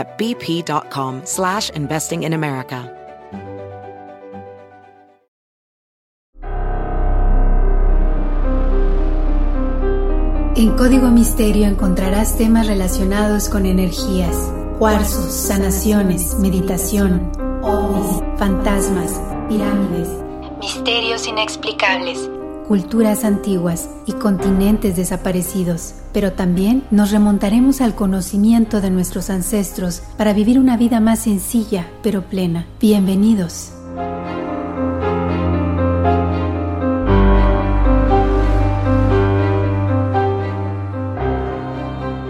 at bp.com slash investing in America. En Código Misterio encontrarás temas relacionados con energías, cuarzos, sanaciones, meditación, ovnis, fantasmas, pirámides, misterios inexplicables, culturas antiguas y continentes desaparecidos. Pero también nos remontaremos al conocimiento de nuestros ancestros para vivir una vida más sencilla pero plena. Bienvenidos.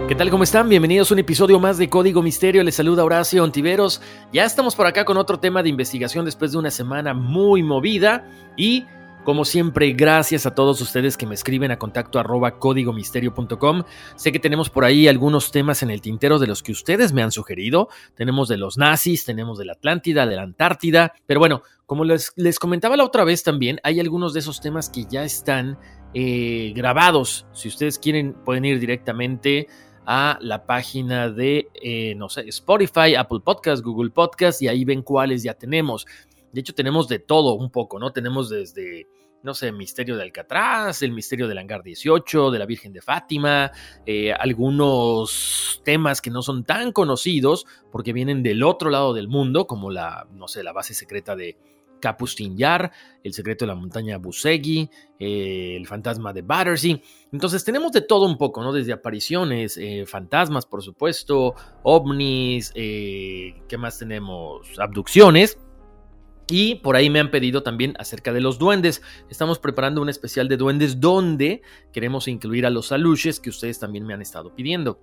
¿Qué tal? ¿Cómo están? Bienvenidos a un episodio más de Código Misterio. Les saluda Horacio Ontiveros. Ya estamos por acá con otro tema de investigación después de una semana muy movida y como siempre, gracias a todos ustedes que me escriben a contacto arroba códigomisterio.com. Sé que tenemos por ahí algunos temas en el tintero de los que ustedes me han sugerido. Tenemos de los nazis, tenemos de la Atlántida, de la Antártida. Pero bueno, como les, les comentaba la otra vez también, hay algunos de esos temas que ya están eh, grabados. Si ustedes quieren, pueden ir directamente a la página de, eh, no sé, Spotify, Apple Podcast, Google Podcast y ahí ven cuáles ya tenemos. De hecho, tenemos de todo un poco, ¿no? Tenemos desde, no sé, Misterio de Alcatraz, el Misterio del Hangar 18, de la Virgen de Fátima, eh, algunos temas que no son tan conocidos porque vienen del otro lado del mundo, como la, no sé, la base secreta de Capustin Yar, El secreto de la montaña Busegi, eh, El fantasma de Battersea. Entonces tenemos de todo un poco, ¿no? Desde apariciones, eh, fantasmas, por supuesto, ovnis, ¿qué más tenemos? Abducciones. Y por ahí me han pedido también acerca de los duendes. Estamos preparando un especial de duendes donde queremos incluir a los aluches que ustedes también me han estado pidiendo.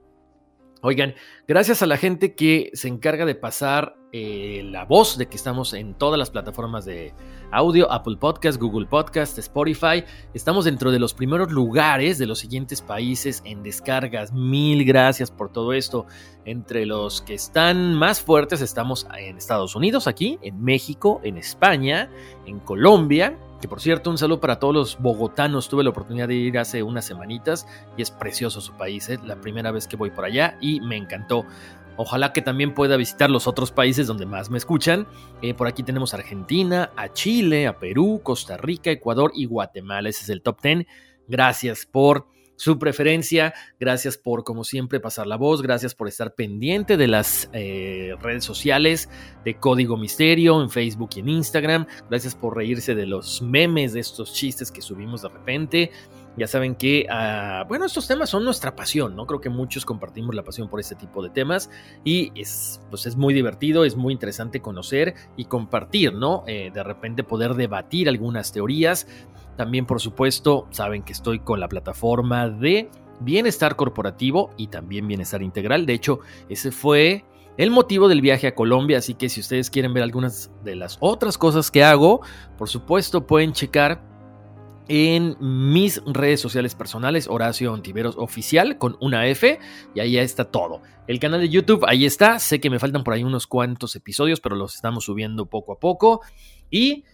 Oigan, gracias a la gente que se encarga de pasar eh, la voz de que estamos en todas las plataformas de audio, Apple Podcast, Google Podcast, Spotify. Estamos dentro de los primeros lugares de los siguientes países en descargas. Mil gracias por todo esto. Entre los que están más fuertes estamos en Estados Unidos, aquí, en México, en España, en Colombia, que por cierto, un saludo para todos los bogotanos. Tuve la oportunidad de ir hace unas semanitas y es precioso su país. Es ¿eh? la primera vez que voy por allá y me encantó. Ojalá que también pueda visitar los otros países donde más me escuchan. Eh, por aquí tenemos a Argentina, a Chile, a Perú, Costa Rica, Ecuador y Guatemala. Ese es el top 10. Gracias por su preferencia. Gracias por, como siempre, pasar la voz. Gracias por estar pendiente de las eh, redes sociales de Código Misterio en Facebook y en Instagram. Gracias por reírse de los memes, de estos chistes que subimos de repente. Ya saben que, ah, bueno, estos temas son nuestra pasión, ¿no? Creo que muchos compartimos la pasión por este tipo de temas y es, pues es muy divertido, es muy interesante conocer y compartir, ¿no? Eh, de repente poder debatir algunas teorías también, por supuesto, saben que estoy con la plataforma de bienestar corporativo y también bienestar integral. De hecho, ese fue el motivo del viaje a Colombia, así que si ustedes quieren ver algunas de las otras cosas que hago, por supuesto pueden checar en mis redes sociales personales, Horacio Ontiveros Oficial, con una F, y ahí está todo. El canal de YouTube, ahí está, sé que me faltan por ahí unos cuantos episodios, pero los estamos subiendo poco a poco. Y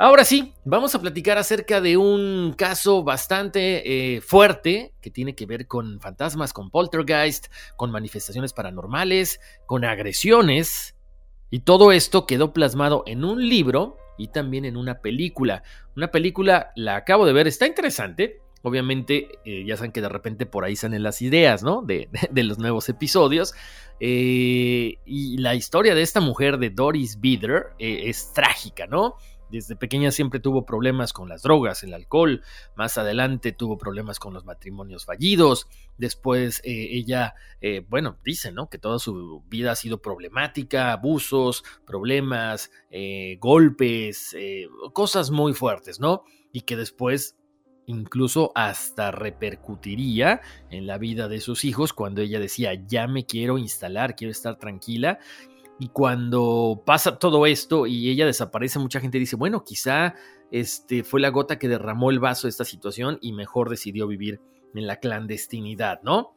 Ahora sí, vamos a platicar acerca de un caso bastante eh, fuerte que tiene que ver con fantasmas, con poltergeist, con manifestaciones paranormales, con agresiones. Y todo esto quedó plasmado en un libro y también en una película. Una película la acabo de ver, está interesante. Obviamente, eh, ya saben que de repente por ahí salen las ideas, ¿no? De, los nuevos episodios. Eh, y la historia de esta mujer, de Doris Bieder, eh, es trágica, ¿no? Desde pequeña siempre tuvo problemas con las drogas, el alcohol, más adelante tuvo problemas con los matrimonios fallidos, después ella, bueno, dice, ¿no? Que toda su vida ha sido problemática, abusos, problemas, golpes, cosas muy fuertes, ¿no? Y que después incluso hasta repercutiría en la vida de sus hijos cuando ella decía, ya me quiero instalar, quiero estar tranquila. Y cuando pasa todo esto y ella desaparece, mucha gente dice, bueno, quizá este fue la gota que derramó el vaso de esta situación y mejor decidió vivir en la clandestinidad, ¿no?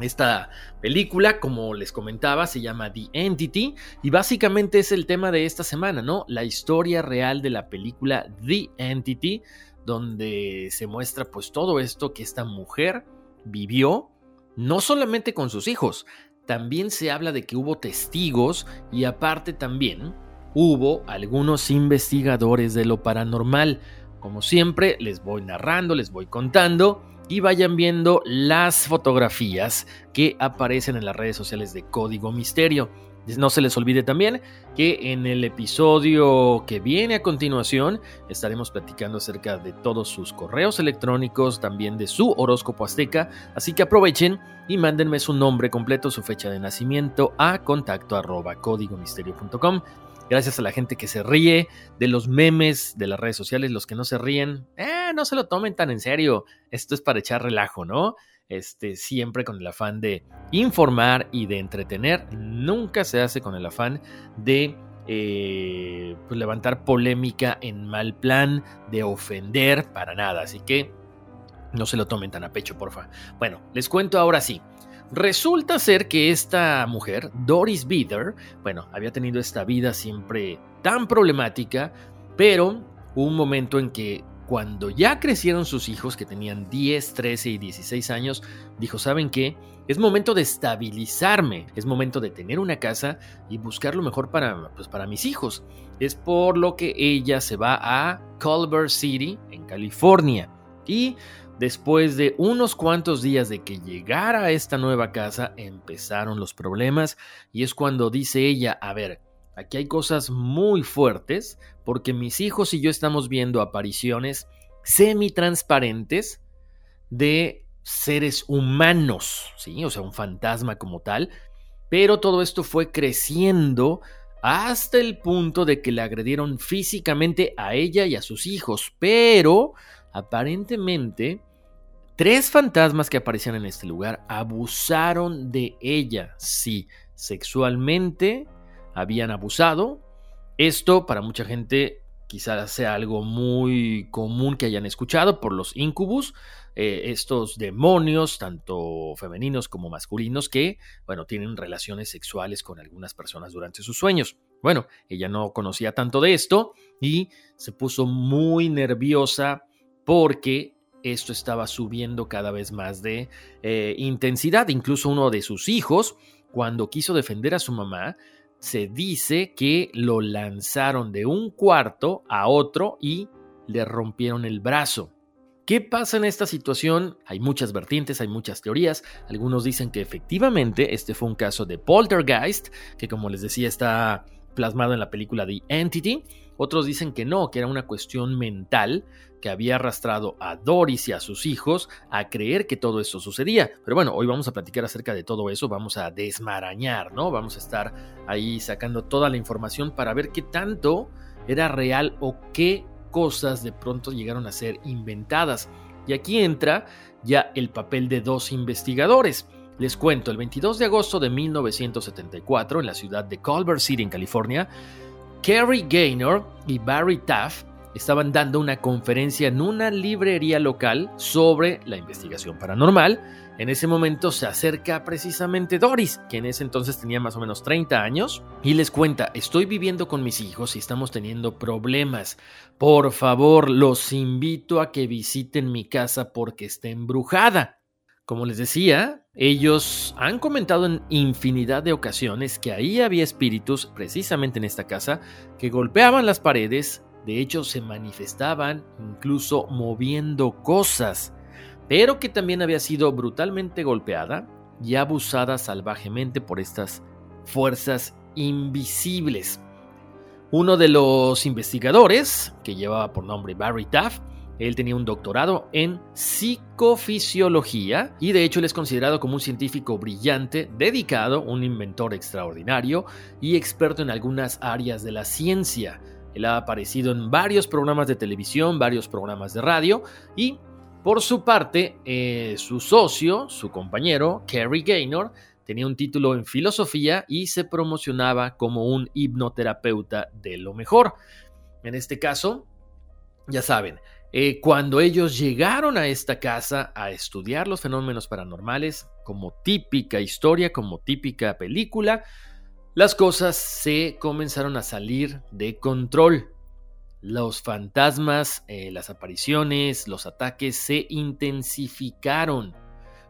Esta película, como les comentaba, se llama The Entity y básicamente es el tema de esta semana, ¿no? La historia real de la película The Entity, donde se muestra pues todo esto que esta mujer vivió, no solamente con sus hijos, también se habla de que hubo testigos y aparte también hubo algunos investigadores de lo paranormal. Como siempre, les voy narrando, les voy contando y vayan viendo las fotografías que aparecen en las redes sociales de Código Misterio. No se les olvide también que en el episodio que viene a continuación estaremos platicando acerca de todos sus correos electrónicos, también de su horóscopo azteca, así que aprovechen y mándenme su nombre completo, su fecha de nacimiento a contacto arroba códigomisterio.com. Gracias a la gente que se ríe de los memes de las redes sociales, los que no se ríen, eh, no se lo tomen tan en serio. Esto es para echar relajo, ¿no? Este, siempre con el afán de informar y de entretener. Nunca se hace con el afán de eh, pues, levantar polémica en mal plan, de ofender, para nada. Así que no se lo tomen tan a pecho, porfa. Bueno, les cuento ahora sí. Resulta ser que esta mujer, Doris Bieder, bueno, había tenido esta vida siempre tan problemática, pero hubo un momento en que cuando ya crecieron sus hijos, que tenían 10, 13 y 16 años, dijo, ¿saben qué? Es momento de estabilizarme, es momento de tener una casa y buscar lo mejor para, pues, para mis hijos. Es por lo que ella se va a Culver City, en California. Y después de unos cuantos días de que llegara a esta nueva casa, empezaron los problemas y es cuando dice ella, a ver, Aquí hay cosas muy fuertes porque mis hijos y yo estamos viendo apariciones semi-transparentes de seres humanos, ¿sí? O sea, un fantasma como tal. Pero todo esto fue creciendo hasta el punto de que le agredieron físicamente a ella y a sus hijos. Pero, aparentemente, tres fantasmas que aparecían en este lugar abusaron de ella, sí, sexualmente, habían abusado. Esto para mucha gente quizás sea algo muy común que hayan escuchado por los incubus, eh, estos demonios, tanto femeninos como masculinos, que, bueno, tienen relaciones sexuales con algunas personas durante sus sueños. Bueno, ella no conocía tanto de esto y se puso muy nerviosa porque esto estaba subiendo cada vez más de eh, intensidad. Incluso uno de sus hijos, cuando quiso defender a su mamá, se dice que lo lanzaron de un cuarto a otro y le rompieron el brazo. ¿Qué pasa en esta situación? Hay muchas vertientes, hay muchas teorías. Algunos dicen que efectivamente este fue un caso de poltergeist, que como les decía está plasmado en la película The Entity. Otros dicen que no, que era una cuestión mental que había arrastrado a Doris y a sus hijos a creer que todo eso sucedía. Pero bueno, hoy vamos a platicar acerca de todo eso, vamos a desmarañar, ¿no? Vamos a estar ahí sacando toda la información para ver qué tanto era real o qué cosas de pronto llegaron a ser inventadas. Y aquí entra ya el papel de dos investigadores. Les cuento, el 22 de agosto de 1974, en la ciudad de Culver City, en California, Kerry Gaynor y Barry Taft estaban dando una conferencia en una librería local sobre la investigación paranormal. En ese momento se acerca precisamente Doris, que en ese entonces tenía más o menos 30 años, y les cuenta, estoy viviendo con mis hijos y estamos teniendo problemas. Por favor, los invito a que visiten mi casa porque está embrujada. Como les decía, ellos han comentado en infinidad de ocasiones que ahí había espíritus, precisamente en esta casa, que golpeaban las paredes, de hecho se manifestaban incluso moviendo cosas. pero que también había sido brutalmente golpeada y abusada salvajemente por estas fuerzas invisibles. Uno de los investigadores, que llevaba por nombre Barry Taft, él tenía un doctorado en psicofisiología y de hecho él es considerado como un científico brillante, dedicado, un inventor extraordinario y experto en algunas áreas de la ciencia. Él ha aparecido en varios programas de televisión, varios programas de radio y por su parte, eh, su socio, su compañero, Kerry Gaynor, tenía un título en filosofía y se promocionaba como un hipnoterapeuta de lo mejor. En este caso, ya saben, eh, cuando ellos llegaron a esta casa a estudiar los fenómenos paranormales, como típica historia, como típica película, las cosas se comenzaron a salir de control. Los fantasmas, eh, las apariciones, los ataques se intensificaron.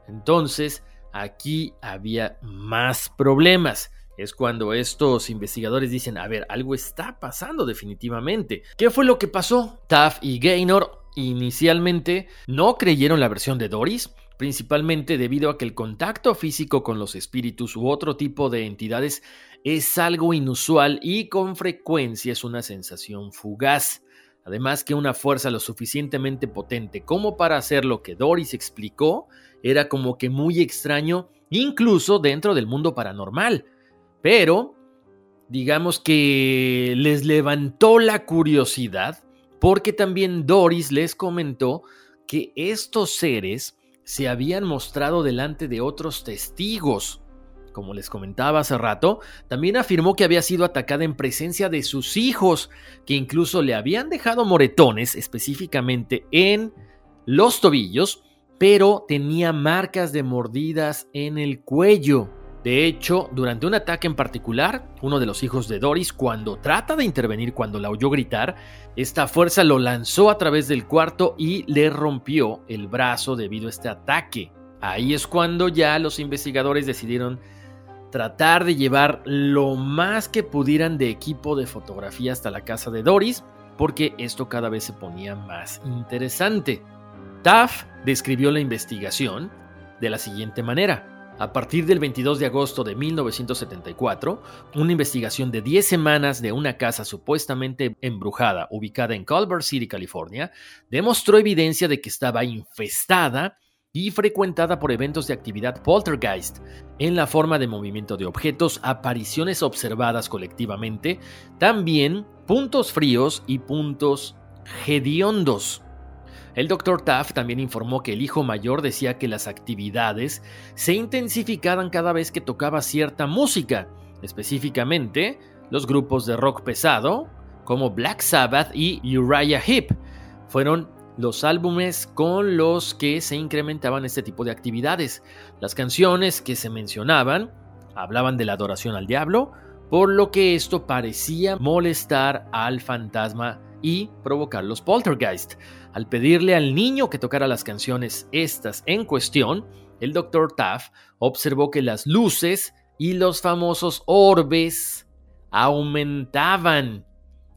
Entonces, aquí había más problemas es cuando estos investigadores dicen, a ver, algo está pasando definitivamente. ¿Qué fue lo que pasó? Taff y Gaynor inicialmente no creyeron la versión de Doris, principalmente debido a que el contacto físico con los espíritus u otro tipo de entidades es algo inusual y con frecuencia es una sensación fugaz. Además que una fuerza lo suficientemente potente como para hacer lo que Doris explicó era como que muy extraño incluso dentro del mundo paranormal. Pero, digamos que les levantó la curiosidad porque también Doris les comentó que estos seres se habían mostrado delante de otros testigos. Como les comentaba hace rato, también afirmó que había sido atacada en presencia de sus hijos, que incluso le habían dejado moretones específicamente en los tobillos, pero tenía marcas de mordidas en el cuello. De hecho, durante un ataque en particular, uno de los hijos de Doris, cuando trata de intervenir cuando la oyó gritar, esta fuerza lo lanzó a través del cuarto y le rompió el brazo debido a este ataque. Ahí es cuando ya los investigadores decidieron tratar de llevar lo más que pudieran de equipo de fotografía hasta la casa de Doris, porque esto cada vez se ponía más interesante. Taff describió la investigación de la siguiente manera. A partir del 22 de agosto de 1974, una investigación de 10 semanas de una casa supuestamente embrujada ubicada en Culver City, California, demostró evidencia de que estaba infestada y frecuentada por eventos de actividad poltergeist, en la forma de movimiento de objetos, apariciones observadas colectivamente, también puntos fríos y puntos hediondos. El Dr. Taft también informó que el hijo mayor decía que las actividades se intensificaban cada vez que tocaba cierta música, específicamente los grupos de rock pesado como Black Sabbath y Uriah Heep. Fueron los álbumes con los que se incrementaban este tipo de actividades. Las canciones que se mencionaban hablaban de la adoración al diablo, por lo que esto parecía molestar al fantasma y provocar los poltergeist. Al pedirle al niño que tocara las canciones estas en cuestión, el Dr. Taff observó que las luces y los famosos orbes aumentaban.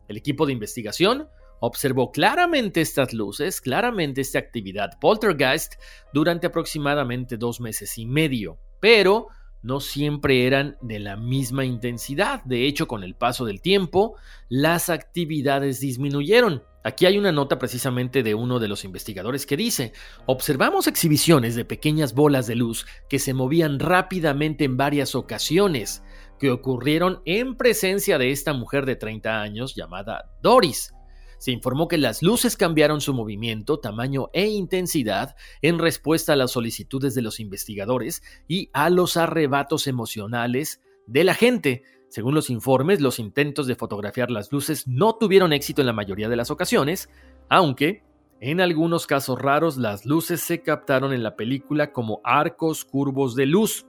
El equipo de investigación observó claramente estas luces, claramente esta actividad poltergeist durante aproximadamente dos meses y medio, pero no siempre eran de la misma intensidad. De hecho, con el paso del tiempo, las actividades disminuyeron. Aquí hay una nota precisamente de uno de los investigadores que dice, observamos exhibiciones de pequeñas bolas de luz que se movían rápidamente en varias ocasiones, que ocurrieron en presencia de esta mujer de 30 años llamada Doris. Se informó que las luces cambiaron su movimiento, tamaño e intensidad en respuesta a las solicitudes de los investigadores y a los arrebatos emocionales de la gente, según los informes, los intentos de fotografiar las luces no tuvieron éxito en la mayoría de las ocasiones, aunque en algunos casos raros las luces se captaron en la película como arcos curvos de luz,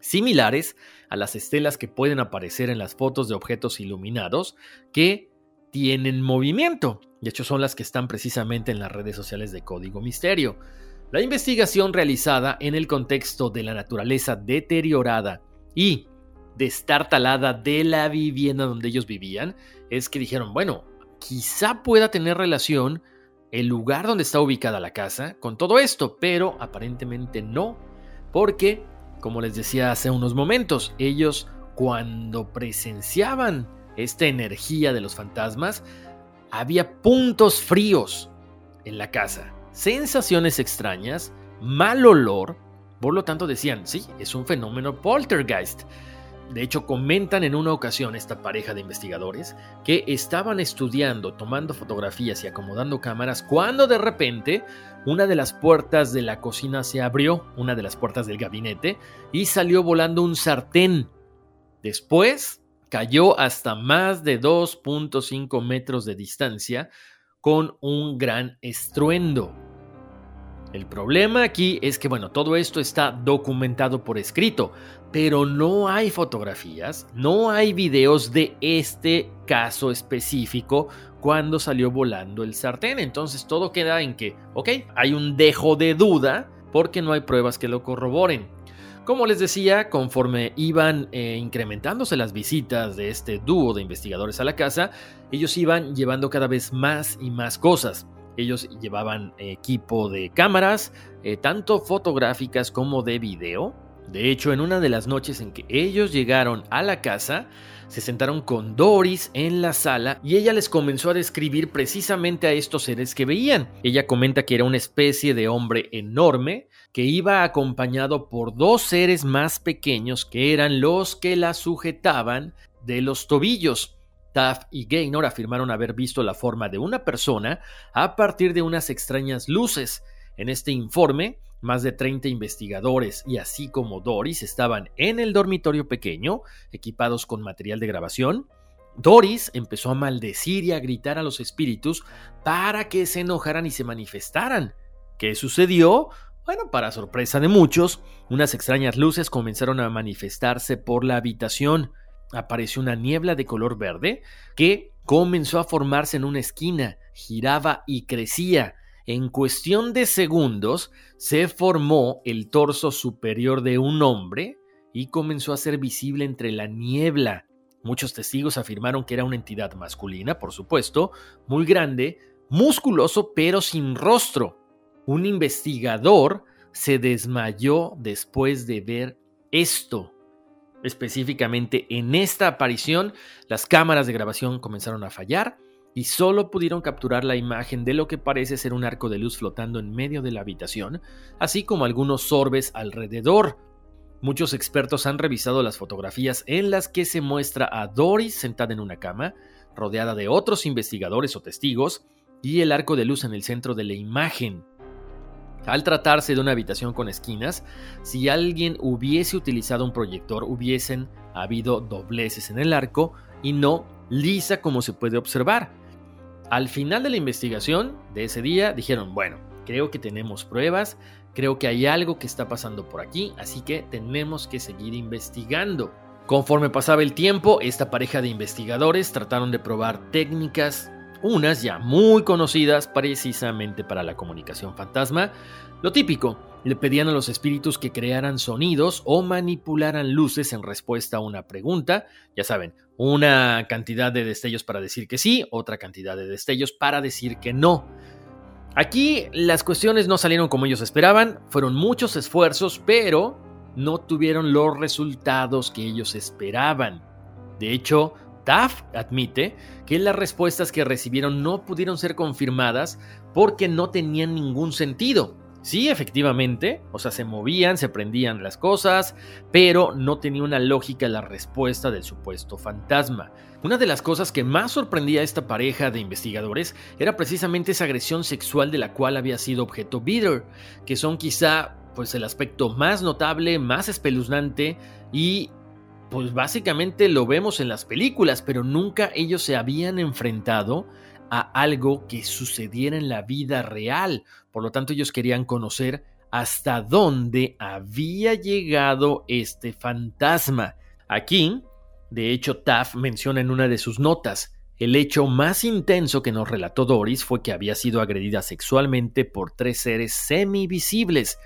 similares a las estelas que pueden aparecer en las fotos de objetos iluminados que tienen movimiento. De hecho, son las que están precisamente en las redes sociales de Código Misterio. La investigación realizada en el contexto de la naturaleza deteriorada y de estar talada de la vivienda donde ellos vivían, es que dijeron, bueno, quizá pueda tener relación el lugar donde está ubicada la casa con todo esto, pero aparentemente no, porque, como les decía hace unos momentos, ellos cuando presenciaban esta energía de los fantasmas, había puntos fríos en la casa, sensaciones extrañas, mal olor, por lo tanto decían, sí, es un fenómeno poltergeist. De hecho, comentan en una ocasión esta pareja de investigadores que estaban estudiando, tomando fotografías y acomodando cámaras cuando de repente una de las puertas de la cocina se abrió, una de las puertas del gabinete, y salió volando un sartén. Después cayó hasta más de 2.5 metros de distancia con un gran estruendo. El problema aquí es que, bueno, todo esto está documentado por escrito, pero no hay fotografías, no hay videos de este caso específico cuando salió volando el sartén. Entonces todo queda en que, ok, hay un dejo de duda porque no hay pruebas que lo corroboren. Como les decía, conforme iban eh, incrementándose las visitas de este dúo de investigadores a la casa, ellos iban llevando cada vez más y más cosas. Ellos llevaban equipo de cámaras, eh, tanto fotográficas como de video. De hecho, en una de las noches en que ellos llegaron a la casa, se sentaron con Doris en la sala y ella les comenzó a describir precisamente a estos seres que veían. Ella comenta que era una especie de hombre enorme que iba acompañado por dos seres más pequeños que eran los que la sujetaban de los tobillos. Taft y Gaynor afirmaron haber visto la forma de una persona a partir de unas extrañas luces. En este informe, más de 30 investigadores y así como Doris estaban en el dormitorio pequeño, equipados con material de grabación. Doris empezó a maldecir y a gritar a los espíritus para que se enojaran y se manifestaran. ¿Qué sucedió? Bueno, para sorpresa de muchos, unas extrañas luces comenzaron a manifestarse por la habitación apareció una niebla de color verde que comenzó a formarse en una esquina, giraba y crecía. En cuestión de segundos se formó el torso superior de un hombre y comenzó a ser visible entre la niebla. Muchos testigos afirmaron que era una entidad masculina, por supuesto, muy grande, musculoso pero sin rostro. Un investigador se desmayó después de ver esto. Específicamente en esta aparición, las cámaras de grabación comenzaron a fallar y solo pudieron capturar la imagen de lo que parece ser un arco de luz flotando en medio de la habitación, así como algunos orbes alrededor. Muchos expertos han revisado las fotografías en las que se muestra a Doris sentada en una cama, rodeada de otros investigadores o testigos, y el arco de luz en el centro de la imagen. Al tratarse de una habitación con esquinas, si alguien hubiese utilizado un proyector hubiesen habido dobleces en el arco y no lisa como se puede observar. Al final de la investigación de ese día dijeron, bueno, creo que tenemos pruebas, creo que hay algo que está pasando por aquí, así que tenemos que seguir investigando. Conforme pasaba el tiempo, esta pareja de investigadores trataron de probar técnicas unas ya muy conocidas precisamente para la comunicación fantasma. Lo típico, le pedían a los espíritus que crearan sonidos o manipularan luces en respuesta a una pregunta. Ya saben, una cantidad de destellos para decir que sí, otra cantidad de destellos para decir que no. Aquí las cuestiones no salieron como ellos esperaban, fueron muchos esfuerzos, pero no tuvieron los resultados que ellos esperaban. De hecho, Taft admite que las respuestas que recibieron no pudieron ser confirmadas porque no tenían ningún sentido. Sí, efectivamente, o sea, se movían, se prendían las cosas, pero no tenía una lógica la respuesta del supuesto fantasma. Una de las cosas que más sorprendía a esta pareja de investigadores era precisamente esa agresión sexual de la cual había sido objeto Bitter, que son quizá pues el aspecto más notable, más espeluznante y pues básicamente lo vemos en las películas, pero nunca ellos se habían enfrentado a algo que sucediera en la vida real. Por lo tanto, ellos querían conocer hasta dónde había llegado este fantasma. Aquí, de hecho, Taff menciona en una de sus notas, el hecho más intenso que nos relató Doris fue que había sido agredida sexualmente por tres seres semivisibles.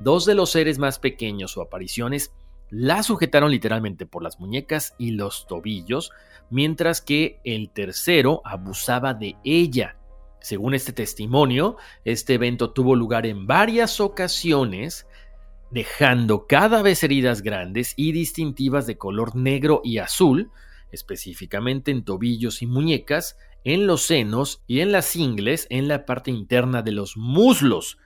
Dos de los seres más pequeños o apariciones la sujetaron literalmente por las muñecas y los tobillos, mientras que el tercero abusaba de ella. Según este testimonio, este evento tuvo lugar en varias ocasiones, dejando cada vez heridas grandes y distintivas de color negro y azul, específicamente en tobillos y muñecas, en los senos y en las ingles en la parte interna de los muslos.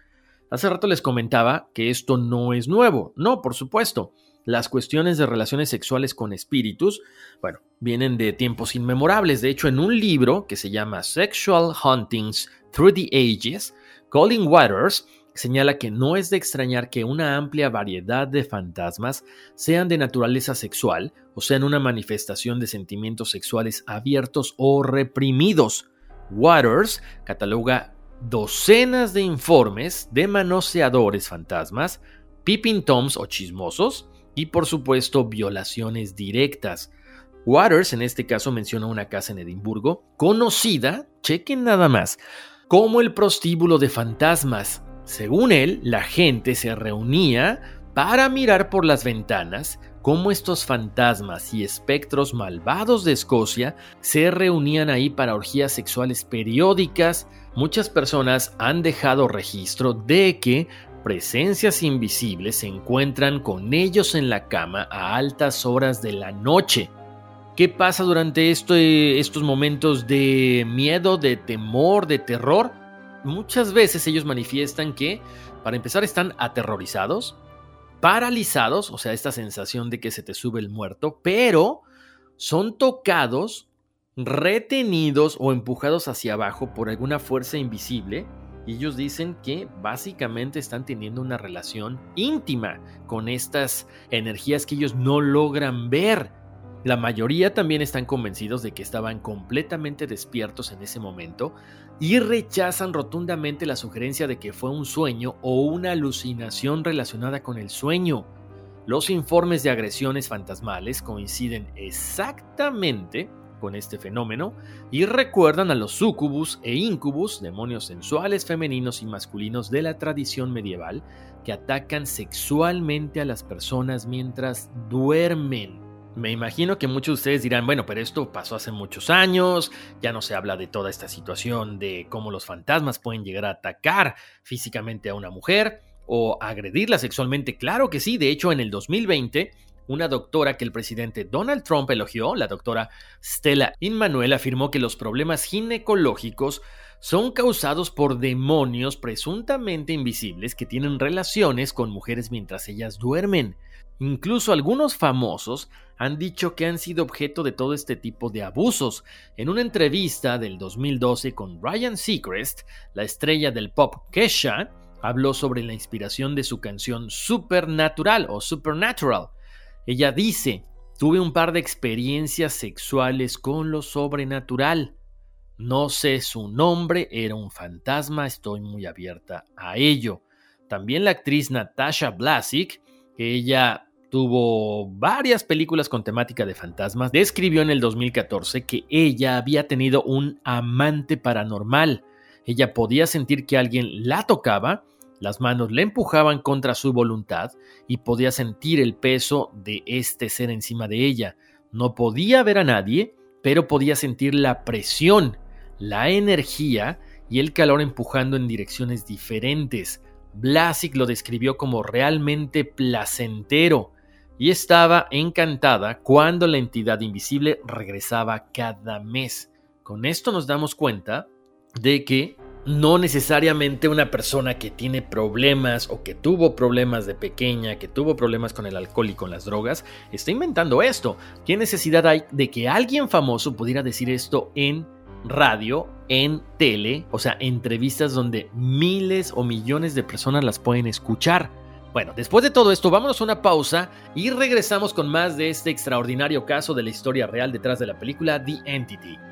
Hace rato les comentaba que esto no es nuevo. No, por supuesto. Las cuestiones de relaciones sexuales con espíritus, bueno, vienen de tiempos inmemorables. De hecho, en un libro que se llama Sexual Huntings Through the Ages, Colin Waters señala que no es de extrañar que una amplia variedad de fantasmas sean de naturaleza sexual o sean una manifestación de sentimientos sexuales abiertos o reprimidos. Waters cataloga docenas de informes de manoseadores fantasmas, peeping toms o chismosos y por supuesto violaciones directas. Waters en este caso menciona una casa en Edimburgo conocida, chequen nada más, como el prostíbulo de fantasmas, según él, la gente se reunía para mirar por las ventanas cómo estos fantasmas y espectros malvados de Escocia se reunían ahí para orgías sexuales periódicas. Muchas personas han dejado registro de que presencias invisibles se encuentran con ellos en la cama a altas horas de la noche. ¿Qué pasa durante estos momentos de miedo, de temor, de terror? muchas veces ellos manifiestan que, para empezar, están aterrorizados, paralizados, o sea, esta sensación de que se te sube el muerto, pero son tocados, retenidos o empujados hacia abajo por alguna fuerza invisible. Y ellos dicen que básicamente están teniendo una relación íntima con estas energías que ellos no logran ver. La mayoría también están convencidos de que estaban completamente despiertos en ese momento y rechazan rotundamente la sugerencia de que fue un sueño o una alucinación relacionada con el sueño. Los informes de agresiones fantasmales coinciden exactamente con este fenómeno y recuerdan a los sucubus e incubus, demonios sensuales femeninos y masculinos de la tradición medieval, que atacan sexualmente a las personas mientras duermen. Me imagino que muchos de ustedes dirán, bueno, pero esto pasó hace muchos años, ya no se habla de toda esta situación de cómo los fantasmas pueden llegar a atacar físicamente a una mujer o agredirla sexualmente. Claro que sí, de hecho en el 2020, una doctora que el presidente Donald Trump elogió, la doctora Stella Inmanuel, afirmó que los problemas ginecológicos son causados por demonios presuntamente invisibles que tienen relaciones con mujeres mientras ellas duermen. Incluso algunos famosos han dicho que han sido objeto de todo este tipo de abusos. En una entrevista del 2012 con Ryan Seacrest, la estrella del pop Kesha, habló sobre la inspiración de su canción Supernatural o Supernatural. Ella dice, tuve un par de experiencias sexuales con lo sobrenatural. No sé su nombre, era un fantasma, estoy muy abierta a ello. También la actriz Natasha Blasik, ella tuvo varias películas con temática de fantasmas, describió en el 2014 que ella había tenido un amante paranormal. Ella podía sentir que alguien la tocaba, las manos le empujaban contra su voluntad y podía sentir el peso de este ser encima de ella. No podía ver a nadie, pero podía sentir la presión, la energía y el calor empujando en direcciones diferentes. Blasik lo describió como realmente placentero y estaba encantada cuando la entidad invisible regresaba cada mes. Con esto nos damos cuenta de que no necesariamente una persona que tiene problemas o que tuvo problemas de pequeña, que tuvo problemas con el alcohol y con las drogas, está inventando esto. ¿Qué necesidad hay de que alguien famoso pudiera decir esto en radio, en tele, o sea, entrevistas donde miles o millones de personas las pueden escuchar? Bueno, después de todo esto, vámonos a una pausa y regresamos con más de este extraordinario caso de la historia real detrás de la película The Entity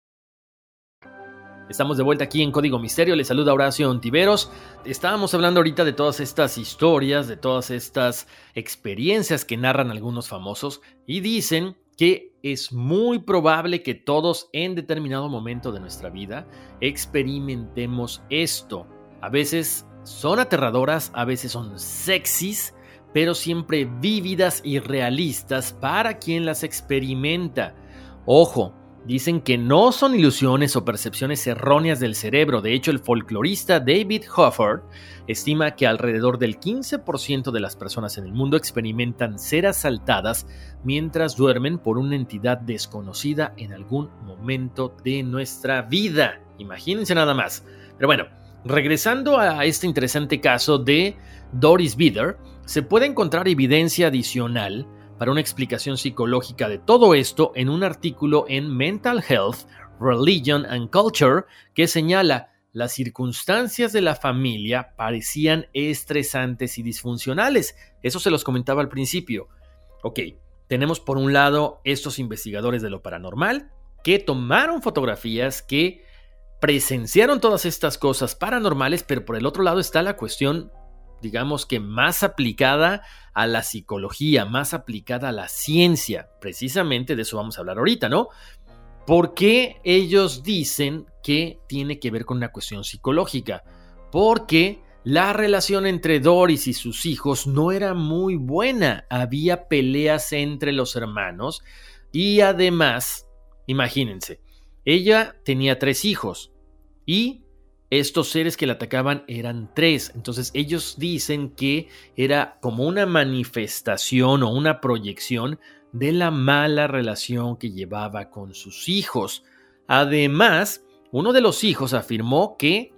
Estamos de vuelta aquí en Código Misterio. Les saluda Horacio Ontiveros. Estábamos hablando ahorita de todas estas historias, de todas estas experiencias que narran algunos famosos y dicen que es muy probable que todos en determinado momento de nuestra vida experimentemos esto. A veces son aterradoras, a veces son sexys, pero siempre vívidas y realistas para quien las experimenta. Ojo, Dicen que no son ilusiones o percepciones erróneas del cerebro. De hecho, el folclorista David Hofford estima que alrededor del 15% de las personas en el mundo experimentan ser asaltadas mientras duermen por una entidad desconocida en algún momento de nuestra vida. Imagínense nada más. Pero bueno, regresando a este interesante caso de Doris Bieder, se puede encontrar evidencia adicional para una explicación psicológica de todo esto en un artículo en Mental Health, Religion and Culture que señala las circunstancias de la familia parecían estresantes y disfuncionales. Eso se los comentaba al principio. Ok, tenemos por un lado estos investigadores de lo paranormal que tomaron fotografías, que presenciaron todas estas cosas paranormales, pero por el otro lado está la cuestión digamos que más aplicada a la psicología, más aplicada a la ciencia. Precisamente de eso vamos a hablar ahorita, ¿no? ¿Por qué ellos dicen que tiene que ver con una cuestión psicológica? Porque la relación entre Doris y sus hijos no era muy buena. Había peleas entre los hermanos y además, imagínense, ella tenía tres hijos y estos seres que la atacaban eran tres. Entonces ellos dicen que era como una manifestación o una proyección de la mala relación que llevaba con sus hijos. Además, uno de los hijos afirmó que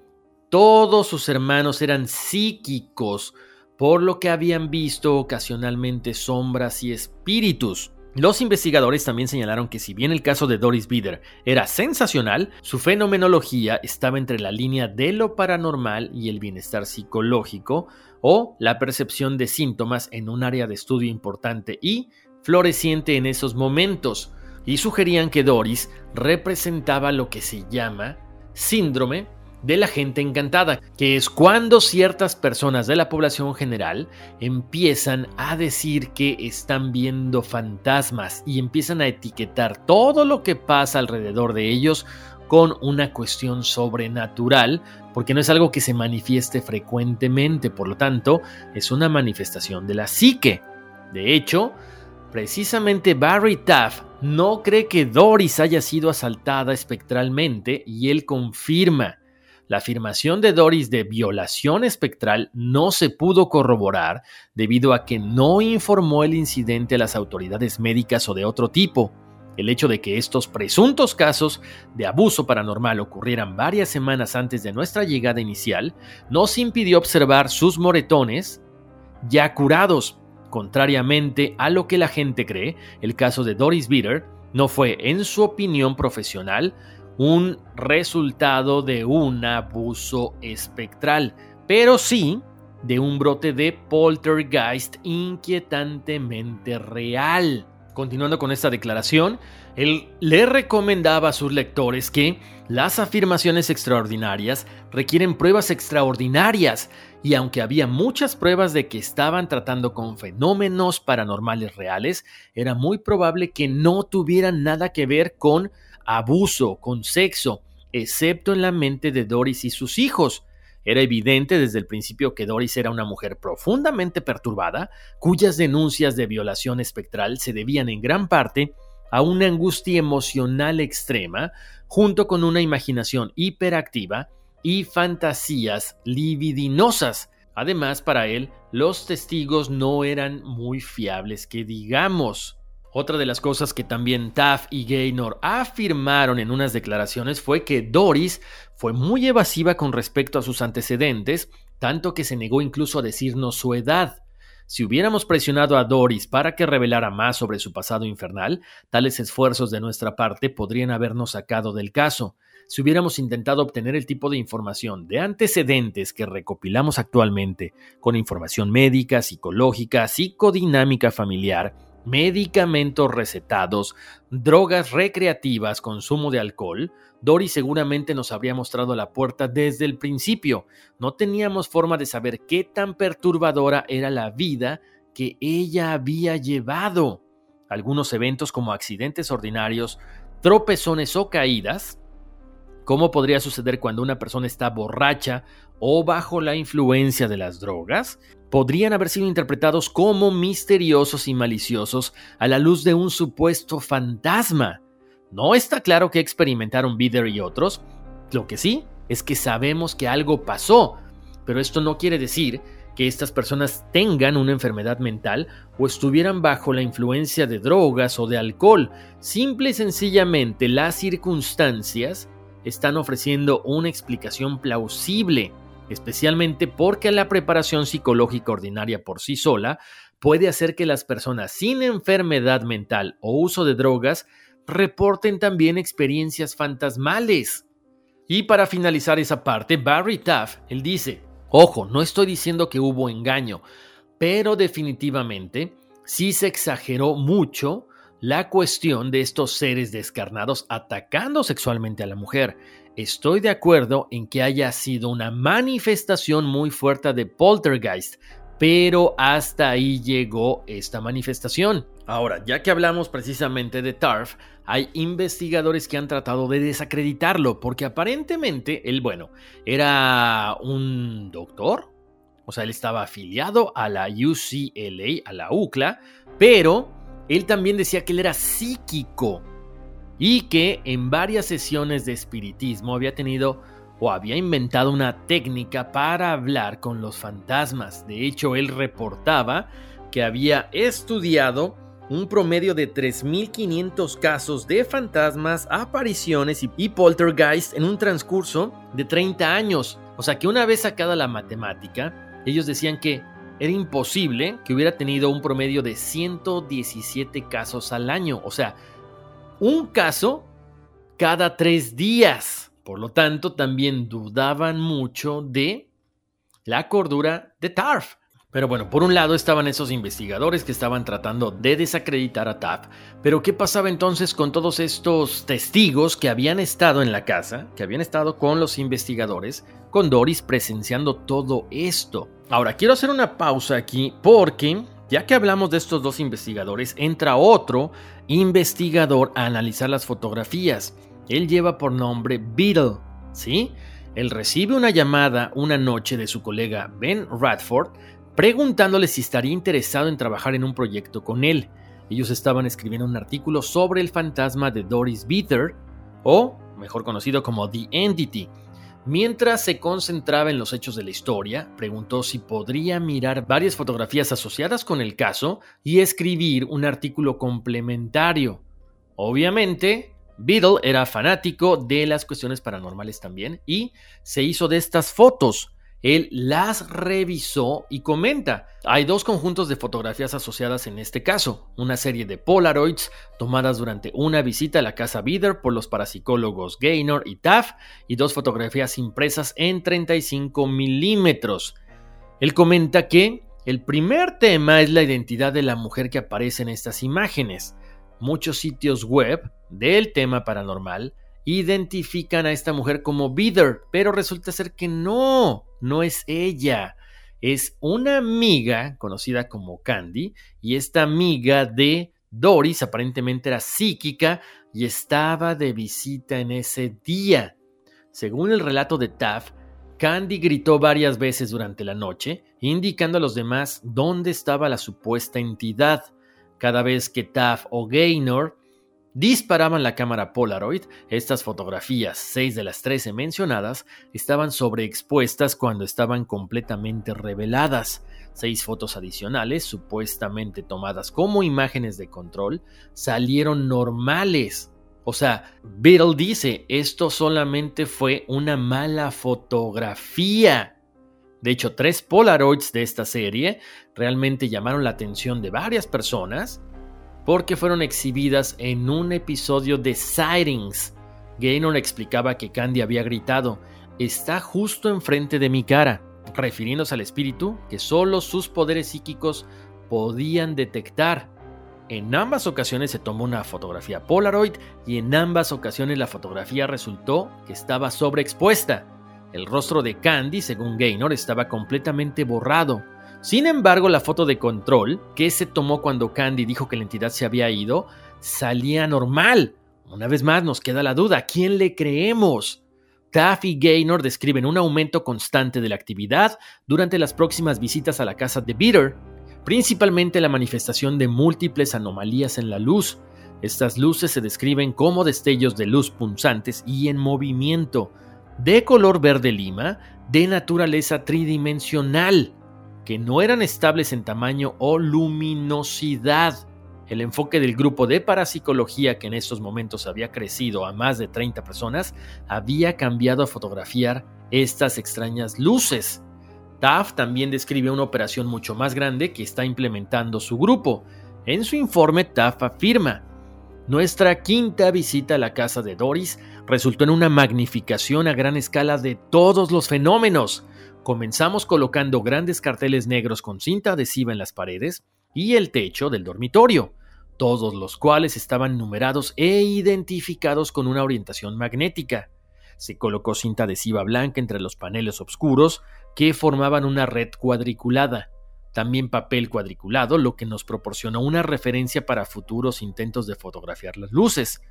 todos sus hermanos eran psíquicos, por lo que habían visto ocasionalmente sombras y espíritus. Los investigadores también señalaron que si bien el caso de Doris Bieder era sensacional, su fenomenología estaba entre la línea de lo paranormal y el bienestar psicológico o la percepción de síntomas en un área de estudio importante y floreciente en esos momentos, y sugerían que Doris representaba lo que se llama síndrome de la gente encantada, que es cuando ciertas personas de la población general empiezan a decir que están viendo fantasmas y empiezan a etiquetar todo lo que pasa alrededor de ellos con una cuestión sobrenatural, porque no es algo que se manifieste frecuentemente, por lo tanto, es una manifestación de la psique. De hecho, precisamente Barry Taff no cree que Doris haya sido asaltada espectralmente y él confirma la afirmación de Doris de violación espectral no se pudo corroborar debido a que no informó el incidente a las autoridades médicas o de otro tipo. El hecho de que estos presuntos casos de abuso paranormal ocurrieran varias semanas antes de nuestra llegada inicial nos impidió observar sus moretones ya curados. Contrariamente a lo que la gente cree, el caso de Doris Bitter no fue, en su opinión profesional, un resultado de un abuso espectral, pero sí de un brote de poltergeist inquietantemente real. Continuando con esta declaración, él le recomendaba a sus lectores que las afirmaciones extraordinarias requieren pruebas extraordinarias, y aunque había muchas pruebas de que estaban tratando con fenómenos paranormales reales, era muy probable que no tuvieran nada que ver con abuso, con sexo, excepto en la mente de Doris y sus hijos. Era evidente desde el principio que Doris era una mujer profundamente perturbada, cuyas denuncias de violación espectral se debían en gran parte a una angustia emocional extrema, junto con una imaginación hiperactiva y fantasías libidinosas. Además, para él, los testigos no eran muy fiables que digamos. Otra de las cosas que también Taff y Gaynor afirmaron en unas declaraciones fue que Doris fue muy evasiva con respecto a sus antecedentes, tanto que se negó incluso a decirnos su edad. Si hubiéramos presionado a Doris para que revelara más sobre su pasado infernal, tales esfuerzos de nuestra parte podrían habernos sacado del caso. Si hubiéramos intentado obtener el tipo de información de antecedentes que recopilamos actualmente, con información médica, psicológica, psicodinámica familiar, medicamentos recetados, drogas recreativas, consumo de alcohol, Dory seguramente nos habría mostrado la puerta desde el principio. No teníamos forma de saber qué tan perturbadora era la vida que ella había llevado. Algunos eventos como accidentes ordinarios, tropezones o caídas, como podría suceder cuando una persona está borracha o bajo la influencia de las drogas, podrían haber sido interpretados como misteriosos y maliciosos a la luz de un supuesto fantasma. No está claro qué experimentaron Bider y otros, lo que sí es que sabemos que algo pasó, pero esto no quiere decir que estas personas tengan una enfermedad mental o estuvieran bajo la influencia de drogas o de alcohol. Simple y sencillamente las circunstancias están ofreciendo una explicación plausible especialmente porque la preparación psicológica ordinaria por sí sola puede hacer que las personas sin enfermedad mental o uso de drogas reporten también experiencias fantasmales. Y para finalizar esa parte, Barry Taff, él dice, ojo, no estoy diciendo que hubo engaño, pero definitivamente sí se exageró mucho la cuestión de estos seres descarnados atacando sexualmente a la mujer. Estoy de acuerdo en que haya sido una manifestación muy fuerte de poltergeist, pero hasta ahí llegó esta manifestación. Ahora, ya que hablamos precisamente de TARF, hay investigadores que han tratado de desacreditarlo, porque aparentemente él, bueno, era un doctor, o sea, él estaba afiliado a la UCLA, a la UCLA, pero él también decía que él era psíquico y que en varias sesiones de espiritismo había tenido o había inventado una técnica para hablar con los fantasmas. De hecho, él reportaba que había estudiado un promedio de 3.500 casos de fantasmas, apariciones y poltergeist en un transcurso de 30 años. O sea que una vez sacada la matemática, ellos decían que era imposible que hubiera tenido un promedio de 117 casos al año. O sea, un caso cada tres días. Por lo tanto, también dudaban mucho de la cordura de Tarf. Pero bueno, por un lado estaban esos investigadores que estaban tratando de desacreditar a Taff. Pero ¿qué pasaba entonces con todos estos testigos que habían estado en la casa, que habían estado con los investigadores, con Doris presenciando todo esto? Ahora, quiero hacer una pausa aquí porque ya que hablamos de estos dos investigadores, entra otro investigador a analizar las fotografías. Él lleva por nombre Beetle, ¿sí? Él recibe una llamada una noche de su colega Ben Radford preguntándole si estaría interesado en trabajar en un proyecto con él. Ellos estaban escribiendo un artículo sobre el fantasma de Doris Beather, o mejor conocido como The Entity, Mientras se concentraba en los hechos de la historia, preguntó si podría mirar varias fotografías asociadas con el caso y escribir un artículo complementario. Obviamente, Beadle era fanático de las cuestiones paranormales también y se hizo de estas fotos. Él las revisó y comenta. Hay dos conjuntos de fotografías asociadas en este caso, una serie de Polaroids tomadas durante una visita a la casa Bieder por los parapsicólogos Gaynor y Taff y dos fotografías impresas en 35 milímetros. Él comenta que el primer tema es la identidad de la mujer que aparece en estas imágenes. Muchos sitios web del tema paranormal identifican a esta mujer como Bieder, pero resulta ser que no, no es ella. Es una amiga conocida como Candy y esta amiga de Doris aparentemente era psíquica y estaba de visita en ese día. Según el relato de Taff, Candy gritó varias veces durante la noche, indicando a los demás dónde estaba la supuesta entidad. Cada vez que Taff o Gaynor disparaban la cámara Polaroid, estas fotografías, seis de las 13 mencionadas, estaban sobreexpuestas cuando estaban completamente reveladas. Seis fotos adicionales, supuestamente tomadas como imágenes de control, salieron normales. O sea, Beatle dice, esto solamente fue una mala fotografía. De hecho, tres Polaroids de esta serie realmente llamaron la atención de varias personas porque fueron exhibidas en un episodio de Sightings. Gaynor explicaba que Candy había gritado, está justo enfrente de mi cara, refiriéndose al espíritu que solo sus poderes psíquicos podían detectar. En ambas ocasiones se tomó una fotografía Polaroid y en ambas ocasiones la fotografía resultó que estaba sobreexpuesta. El rostro de Candy, según Gaynor, estaba completamente borrado. Sin embargo, la foto de control, que se tomó cuando Candy dijo que la entidad se había ido, salía normal. Una vez más nos queda la duda, ¿a quién le creemos? Taff y Gaynor describen un aumento constante de la actividad durante las próximas visitas a la casa de Bitter, principalmente la manifestación de múltiples anomalías en la luz. Estas luces se describen como destellos de luz punzantes y en movimiento, de color verde lima, de naturaleza tridimensional, que no eran estables en tamaño o luminosidad. El enfoque del grupo de parapsicología, que en estos momentos había crecido a más de 30 personas, había cambiado a fotografiar estas extrañas luces. TAF también describe una operación mucho más grande que está implementando su grupo. En su informe, TAF afirma, nuestra quinta visita a la casa de Doris resultó en una magnificación a gran escala de todos los fenómenos. Comenzamos colocando grandes carteles negros con cinta adhesiva en las paredes y el techo del dormitorio, todos los cuales estaban numerados e identificados con una orientación magnética. Se colocó cinta adhesiva blanca entre los paneles oscuros que formaban una red cuadriculada. También papel cuadriculado, lo que nos proporcionó una referencia para futuros intentos de fotografiar las luces.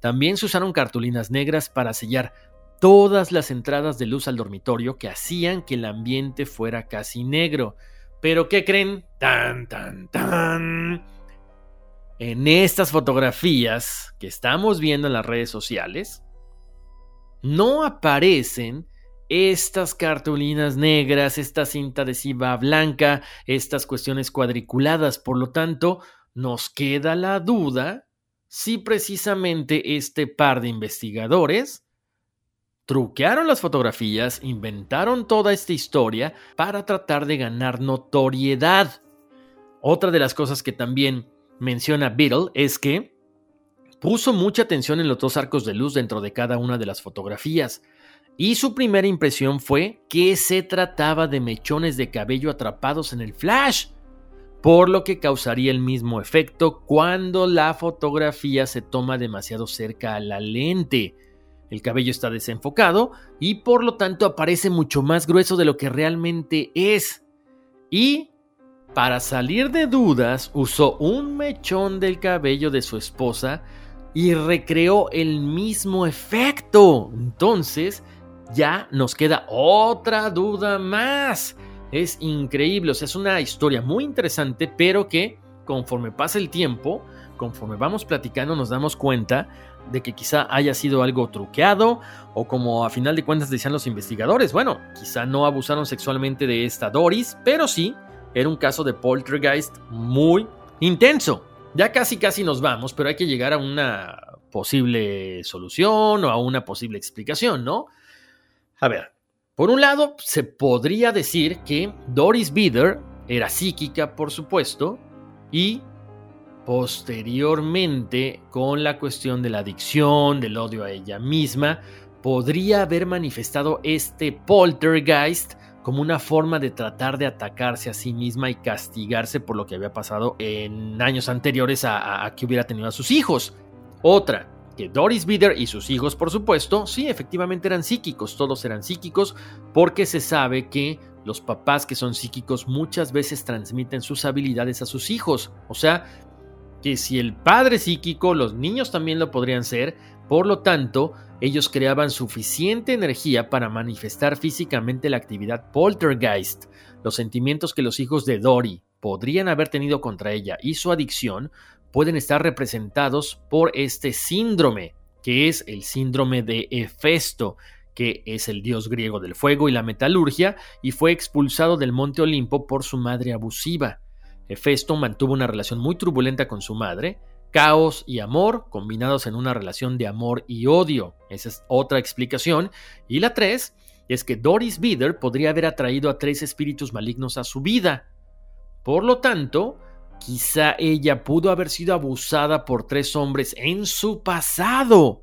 También se usaron cartulinas negras para sellar todas las entradas de luz al dormitorio que hacían que el ambiente fuera casi negro. Pero ¿qué creen? Tan, tan, tan. En estas fotografías que estamos viendo en las redes sociales, no aparecen estas cartulinas negras, esta cinta adhesiva blanca, estas cuestiones cuadriculadas. Por lo tanto, nos queda la duda si precisamente este par de investigadores truquearon las fotografías, inventaron toda esta historia para tratar de ganar notoriedad. Otra de las cosas que también menciona Beatle es que puso mucha atención en los dos arcos de luz dentro de cada una de las fotografías y su primera impresión fue que se trataba de mechones de cabello atrapados en el flash, por lo que causaría el mismo efecto cuando la fotografía se toma demasiado cerca a la lente. El cabello está desenfocado y por lo tanto aparece mucho más grueso de lo que realmente es. Y, para salir de dudas, usó un mechón del cabello de su esposa y recreó el mismo efecto. Entonces, ya nos queda otra duda más. Es increíble, o sea, es una historia muy interesante, pero que conforme pasa el tiempo, conforme vamos platicando, nos damos cuenta de que quizá haya sido algo truqueado o como a final de cuentas decían los investigadores, bueno, quizá no abusaron sexualmente de esta Doris, pero sí era un caso de poltergeist muy intenso. Ya casi casi nos vamos, pero hay que llegar a una posible solución o a una posible explicación, ¿no? A ver, por un lado, se podría decir que Doris Bieder era psíquica, por supuesto, y posteriormente, con la cuestión de la adicción, del odio a ella misma, podría haber manifestado este poltergeist como una forma de tratar de atacarse a sí misma y castigarse por lo que había pasado en años anteriores a, que hubiera tenido a sus hijos. Otra, que Doris Bieder y sus hijos, por supuesto, sí, efectivamente eran psíquicos, todos eran psíquicos, porque se sabe que los papás que son psíquicos muchas veces transmiten sus habilidades a sus hijos. O sea, que si el padre psíquico, los niños también lo podrían ser, por lo tanto, ellos creaban suficiente energía para manifestar físicamente la actividad poltergeist. Los sentimientos que los hijos de Dory podrían haber tenido contra ella y su adicción pueden estar representados por este síndrome, que es el síndrome de Hefesto, que es el dios griego del fuego y la metalurgia, y fue expulsado del monte Olimpo por su madre abusiva. Hefesto mantuvo una relación muy turbulenta con su madre, caos y amor combinados en una relación de amor y odio. Esa es otra explicación. Y la tres es que Doris Bieder podría haber atraído a tres espíritus malignos a su vida. Por lo tanto, Quizá ella pudo haber sido abusada por tres hombres en su pasado.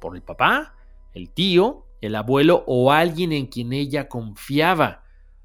Por el papá, el tío, el abuelo o alguien en quien ella confiaba.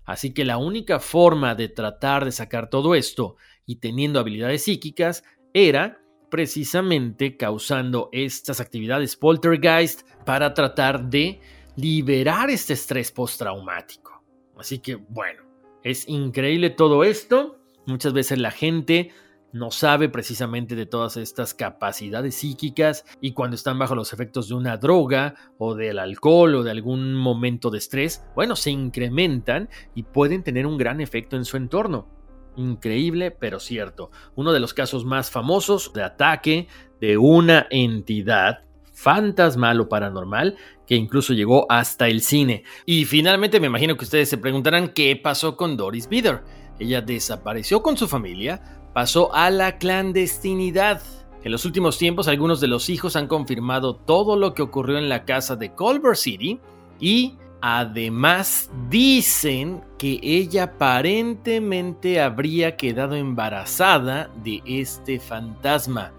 Así que la única forma de tratar de sacar todo esto, y teniendo habilidades psíquicas, era precisamente causando estas actividades poltergeist para tratar de liberar este estrés postraumático. Así que bueno, es increíble todo esto. Muchas veces la gente no sabe precisamente de todas estas capacidades psíquicas y cuando están bajo los efectos de una droga o del alcohol o de algún momento de estrés, bueno, se incrementan y pueden tener un gran efecto en su entorno. Increíble, pero cierto. Uno de los casos más famosos de ataque de una entidad fantasmal o paranormal que incluso llegó hasta el cine. Y finalmente me imagino que ustedes se preguntarán qué pasó con Doris Bieder. Ella desapareció con su familia, pasó a la clandestinidad. En los últimos tiempos algunos de los hijos han confirmado todo lo que ocurrió en la casa de Culver City y además dicen que ella aparentemente habría quedado embarazada de este fantasma.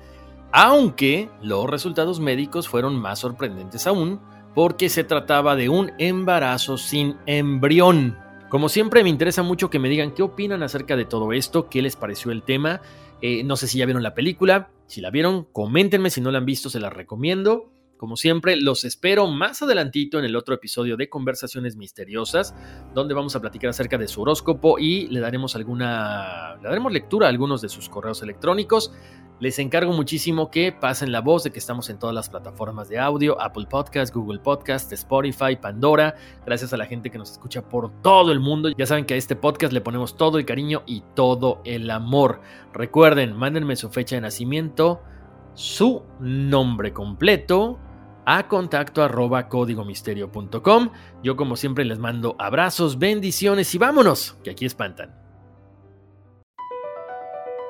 Aunque los resultados médicos fueron más sorprendentes aún, porque se trataba de un embarazo sin embrión. Como siempre me interesa mucho que me digan qué opinan acerca de todo esto, qué les pareció el tema. Eh, no sé si ya vieron la película, si la vieron, coméntenme, si no la han visto se la recomiendo. Como siempre, los espero más adelantito en el otro episodio de Conversaciones Misteriosas, donde vamos a platicar acerca de su horóscopo y le daremos alguna, le daremos lectura a algunos de sus correos electrónicos. Les encargo muchísimo que pasen la voz de que estamos en todas las plataformas de audio, Apple Podcast, Google Podcast, Spotify, Pandora. Gracias a la gente que nos escucha por todo el mundo. Ya saben que a este podcast le ponemos todo el cariño y todo el amor. Recuerden, mándenme su fecha de nacimiento, su nombre completo a contacto arroba códigomisterio.com. Yo como siempre les mando abrazos, bendiciones y vámonos, que aquí espantan.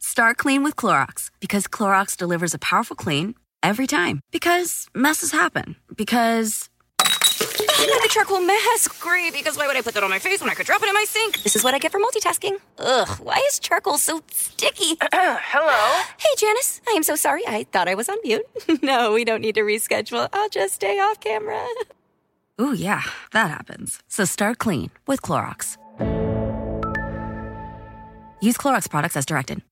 Start clean with Clorox because Clorox delivers a powerful clean every time. Because messes happen. Because. the charcoal mask. Great, because why would I put that on my face when I could drop it in my sink? This is what I get for multitasking. Ugh, why is charcoal so sticky? Hello? Hey, Janice. I am so sorry. I thought I was on mute. no, we don't need to reschedule. I'll just stay off camera. Ooh, yeah, that happens. So start clean with Clorox. Use Clorox products as directed.